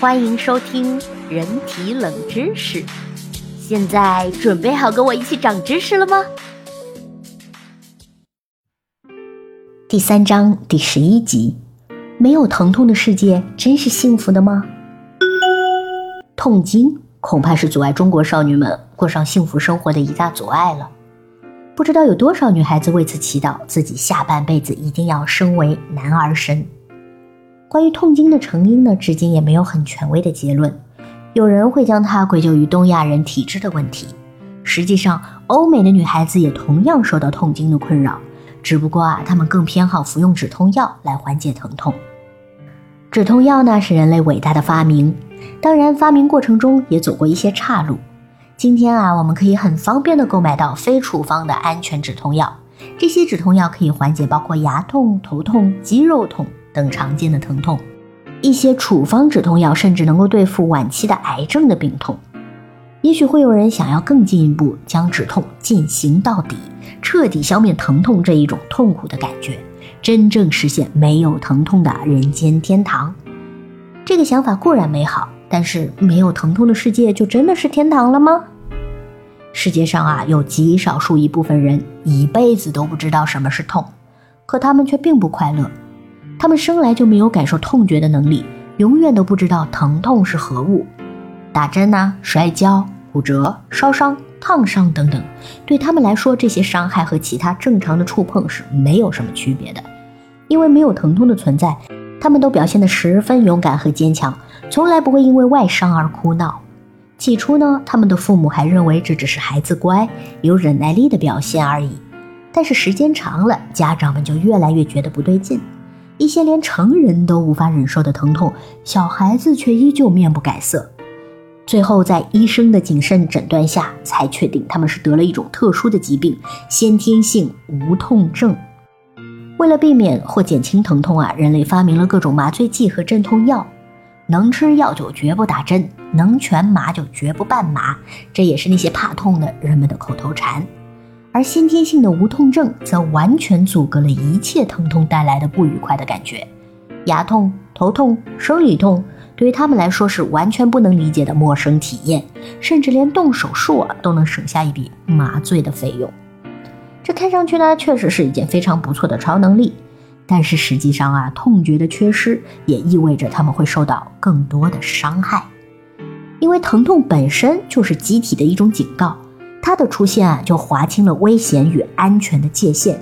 欢迎收听人体冷知识。现在准备好跟我一起长知识了吗？第三章第十一集：没有疼痛的世界真是幸福的吗？痛经恐怕是阻碍中国少女们过上幸福生活的一大阻碍了。不知道有多少女孩子为此祈祷，自己下半辈子一定要生为男儿身。关于痛经的成因呢，至今也没有很权威的结论。有人会将它归咎于东亚人体质的问题，实际上，欧美的女孩子也同样受到痛经的困扰，只不过啊，她们更偏好服用止痛药来缓解疼痛。止痛药呢，是人类伟大的发明，当然，发明过程中也走过一些岔路。今天啊，我们可以很方便的购买到非处方的安全止痛药，这些止痛药可以缓解包括牙痛、头痛、肌肉痛。等常见的疼痛，一些处方止痛药甚至能够对付晚期的癌症的病痛。也许会有人想要更进一步，将止痛进行到底，彻底消灭疼痛这一种痛苦的感觉，真正实现没有疼痛的人间天堂。这个想法固然美好，但是没有疼痛的世界就真的是天堂了吗？世界上啊，有极少数一部分人一辈子都不知道什么是痛，可他们却并不快乐。他们生来就没有感受痛觉的能力，永远都不知道疼痛是何物。打针呐、摔跤、骨折、烧伤、烫伤等等，对他们来说，这些伤害和其他正常的触碰是没有什么区别的。因为没有疼痛的存在，他们都表现得十分勇敢和坚强，从来不会因为外伤而哭闹。起初呢，他们的父母还认为这只是孩子乖、有忍耐力的表现而已。但是时间长了，家长们就越来越觉得不对劲。一些连成人都无法忍受的疼痛，小孩子却依旧面不改色。最后，在医生的谨慎诊断下，才确定他们是得了一种特殊的疾病——先天性无痛症。为了避免或减轻疼痛啊，人类发明了各种麻醉剂和镇痛药。能吃药就绝不打针，能全麻就绝不半麻，这也是那些怕痛的人们的口头禅。而先天性的无痛症则完全阻隔了一切疼痛带来的不愉快的感觉，牙痛、头痛、生理痛对于他们来说是完全不能理解的陌生体验，甚至连动手术啊都能省下一笔麻醉的费用。这看上去呢，确实是一件非常不错的超能力，但是实际上啊，痛觉的缺失也意味着他们会受到更多的伤害，因为疼痛本身就是机体的一种警告。它的出现啊，就划清了危险与安全的界限。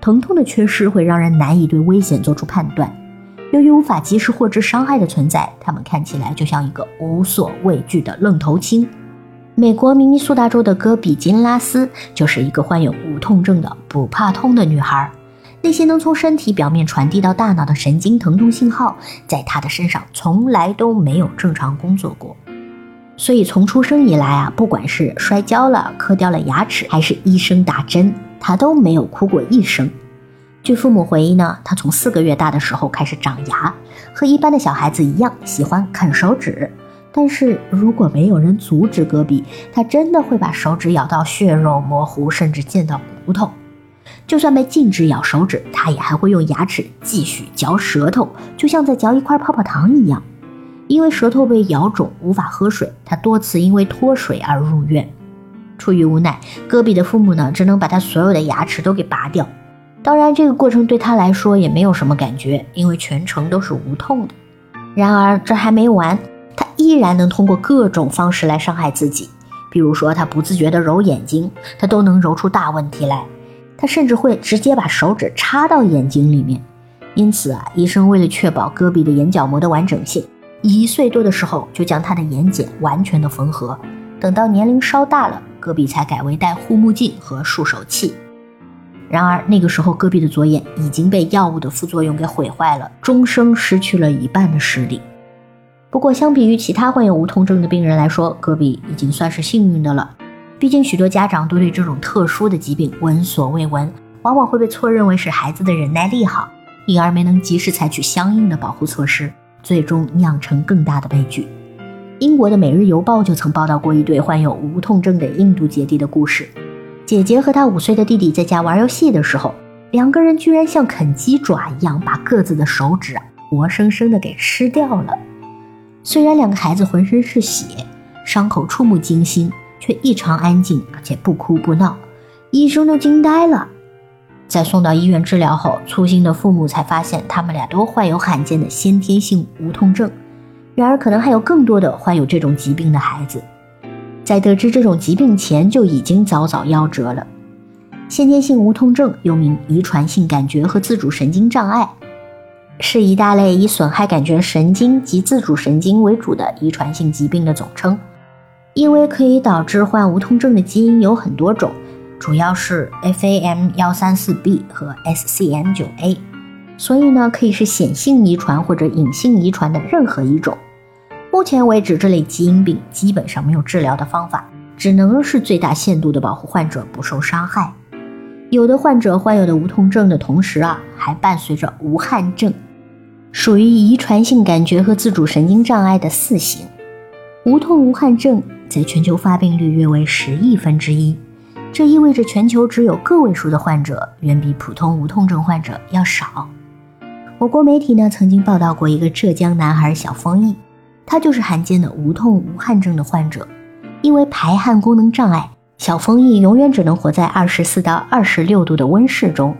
疼痛的缺失会让人难以对危险做出判断。由于无法及时获知伤害的存在，他们看起来就像一个无所畏惧的愣头青。美国明尼苏达州的戈比金拉斯就是一个患有无痛症的不怕痛的女孩。那些能从身体表面传递到大脑的神经疼痛信号，在她的身上从来都没有正常工作过。所以从出生以来啊，不管是摔跤了、磕掉了牙齿，还是医生打针，他都没有哭过一声。据父母回忆呢，他从四个月大的时候开始长牙，和一般的小孩子一样喜欢啃手指。但是如果没有人阻止戈壁，他真的会把手指咬到血肉模糊，甚至见到骨头。就算被禁止咬手指，他也还会用牙齿继续嚼舌头，就像在嚼一块泡泡糖一样。因为舌头被咬肿，无法喝水，他多次因为脱水而入院。出于无奈，戈壁的父母呢，只能把他所有的牙齿都给拔掉。当然，这个过程对他来说也没有什么感觉，因为全程都是无痛的。然而，这还没完，他依然能通过各种方式来伤害自己。比如说，他不自觉地揉眼睛，他都能揉出大问题来。他甚至会直接把手指插到眼睛里面。因此啊，医生为了确保戈壁的眼角膜的完整性。一岁多的时候就将他的眼睑完全的缝合，等到年龄稍大了，戈壁才改为戴护目镜和束手器。然而那个时候，戈壁的左眼已经被药物的副作用给毁坏了，终生失去了一半的视力。不过，相比于其他患有无痛症的病人来说，戈壁已经算是幸运的了。毕竟许多家长都对这种特殊的疾病闻所未闻，往往会被错认为是孩子的忍耐力好，因而没能及时采取相应的保护措施。最终酿成更大的悲剧。英国的《每日邮报》就曾报道过一对患有无痛症的印度姐弟的故事。姐姐和她五岁的弟弟在家玩游戏的时候，两个人居然像啃鸡爪一样把各自的手指啊活生生的给吃掉了。虽然两个孩子浑身是血，伤口触目惊心，却异常安静，而且不哭不闹，医生都惊呆了。在送到医院治疗后，粗心的父母才发现他们俩都患有罕见的先天性无痛症。然而，可能还有更多的患有这种疾病的孩子，在得知这种疾病前就已经早早夭折了。先天性无痛症又名遗传性感觉和自主神经障碍，是一大类以损害感觉神经及自主神经为主的遗传性疾病的总称。因为可以导致患无痛症的基因有很多种。主要是 FAM 幺三四 B 和 SCN 九 A，所以呢，可以是显性遗传或者隐性遗传的任何一种。目前为止，这类基因病基本上没有治疗的方法，只能是最大限度的保护患者不受伤害。有的患者患有的无痛症的同时啊，还伴随着无汗症，属于遗传性感觉和自主神经障碍的四型。无痛无汗症在全球发病率约为十亿分之一。这意味着全球只有个位数的患者，远比普通无痛症患者要少。我国媒体呢曾经报道过一个浙江男孩小丰毅，他就是罕见的无痛无汗症的患者。因为排汗功能障碍，小丰毅永远只能活在二十四到二十六度的温室中。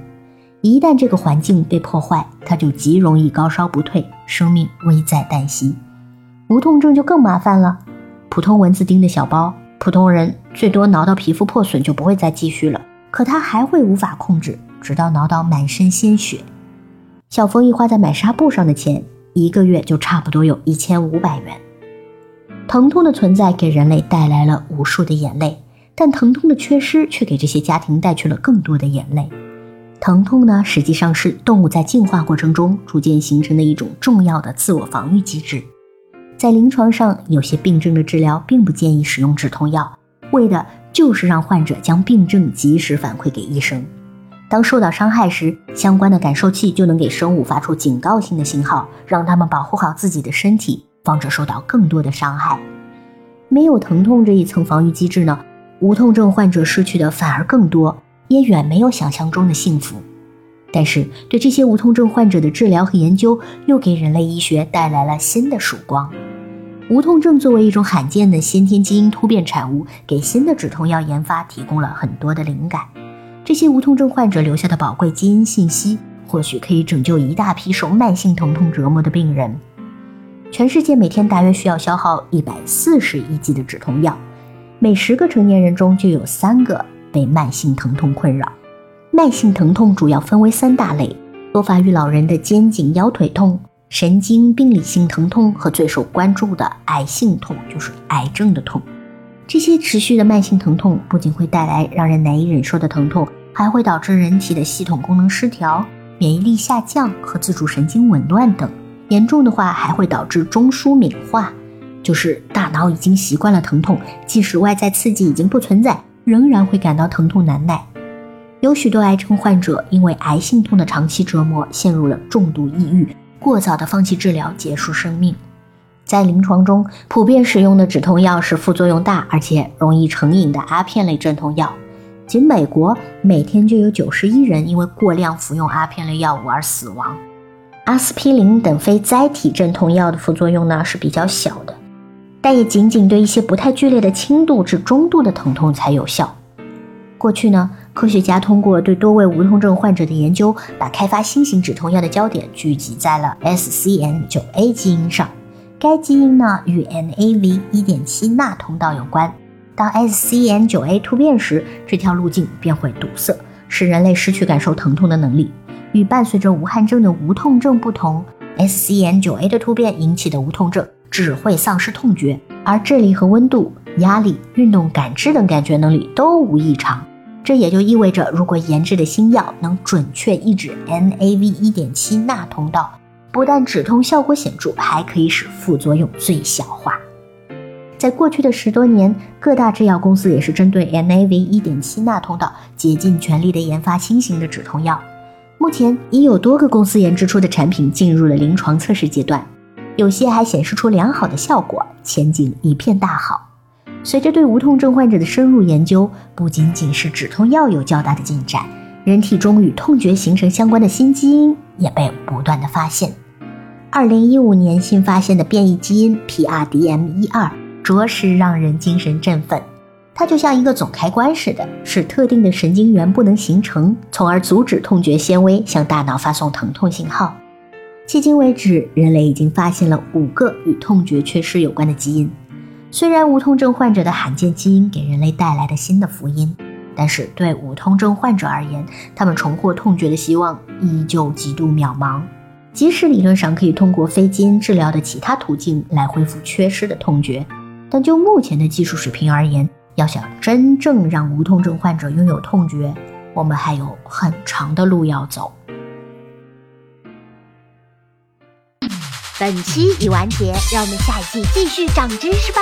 一旦这个环境被破坏，他就极容易高烧不退，生命危在旦夕。无痛症就更麻烦了，普通蚊子叮的小包。普通人最多挠到皮肤破损就不会再继续了，可他还会无法控制，直到挠到满身鲜血。小枫一花在买纱布上的钱，一个月就差不多有一千五百元。疼痛的存在给人类带来了无数的眼泪，但疼痛的缺失却给这些家庭带去了更多的眼泪。疼痛呢，实际上是动物在进化过程中逐渐形成的一种重要的自我防御机制。在临床上，有些病症的治疗并不建议使用止痛药，为的就是让患者将病症及时反馈给医生。当受到伤害时，相关的感受器就能给生物发出警告性的信号，让他们保护好自己的身体，防止受到更多的伤害。没有疼痛这一层防御机制呢，无痛症患者失去的反而更多，也远没有想象中的幸福。但是，对这些无痛症患者的治疗和研究，又给人类医学带来了新的曙光。无痛症作为一种罕见的先天基因突变产物，给新的止痛药研发提供了很多的灵感。这些无痛症患者留下的宝贵基因信息，或许可以拯救一大批受慢性疼痛折磨的病人。全世界每天大约需要消耗一百四十亿剂的止痛药，每十个成年人中就有三个被慢性疼痛困扰。慢性疼痛主要分为三大类，多发于老人的肩颈腰腿痛。神经病理性疼痛和最受关注的癌性痛，就是癌症的痛。这些持续的慢性疼痛不仅会带来让人难以忍受的疼痛，还会导致人体的系统功能失调、免疫力下降和自主神经紊乱等。严重的话，还会导致中枢敏化，就是大脑已经习惯了疼痛，即使外在刺激已经不存在，仍然会感到疼痛难耐。有许多癌症患者因为癌性痛的长期折磨，陷入了重度抑郁。过早的放弃治疗，结束生命。在临床中，普遍使用的止痛药是副作用大而且容易成瘾的阿片类镇痛药。仅美国每天就有九十一人因为过量服用阿片类药物而死亡。阿司匹林等非甾体镇痛药的副作用呢是比较小的，但也仅仅对一些不太剧烈的轻度至中度的疼痛才有效。过去呢？科学家通过对多位无痛症患者的研究，把开发新型止痛药的焦点聚集在了 SCN9A 基因上。该基因呢与 NAV1.7 钠通道有关。当 SCN9A 突变时，这条路径便会堵塞，使人类失去感受疼痛的能力。与伴随着无汗症的无痛症不同，SCN9A 的突变引起的无痛症只会丧失痛觉，而智力和温度、压力、运动感知等感觉能力都无异常。这也就意味着，如果研制的新药能准确抑制 NAV1.7 钠通道，不但止痛效果显著，还可以使副作用最小化。在过去的十多年，各大制药公司也是针对 NAV1.7 钠通道竭尽全力的研发新型的止痛药。目前已有多个公司研制出的产品进入了临床测试阶段，有些还显示出良好的效果，前景一片大好。随着对无痛症患者的深入研究，不仅仅是止痛药有较大的进展，人体中与痛觉形成相关的新基因也被不断的发现。二零一五年新发现的变异基因 PRDM12 着实让人精神振奋。它就像一个总开关似的，使特定的神经元不能形成，从而阻止痛觉纤维向大脑发送疼痛信号。迄今为止，人类已经发现了五个与痛觉缺失有关的基因。虽然无痛症患者的罕见基因给人类带来了新的福音，但是对无痛症患者而言，他们重获痛觉的希望依旧极度渺茫。即使理论上可以通过非基因治疗的其他途径来恢复缺失的痛觉，但就目前的技术水平而言，要想真正让无痛症患者拥有痛觉，我们还有很长的路要走。本期已完结，让我们下一季继续长知识吧。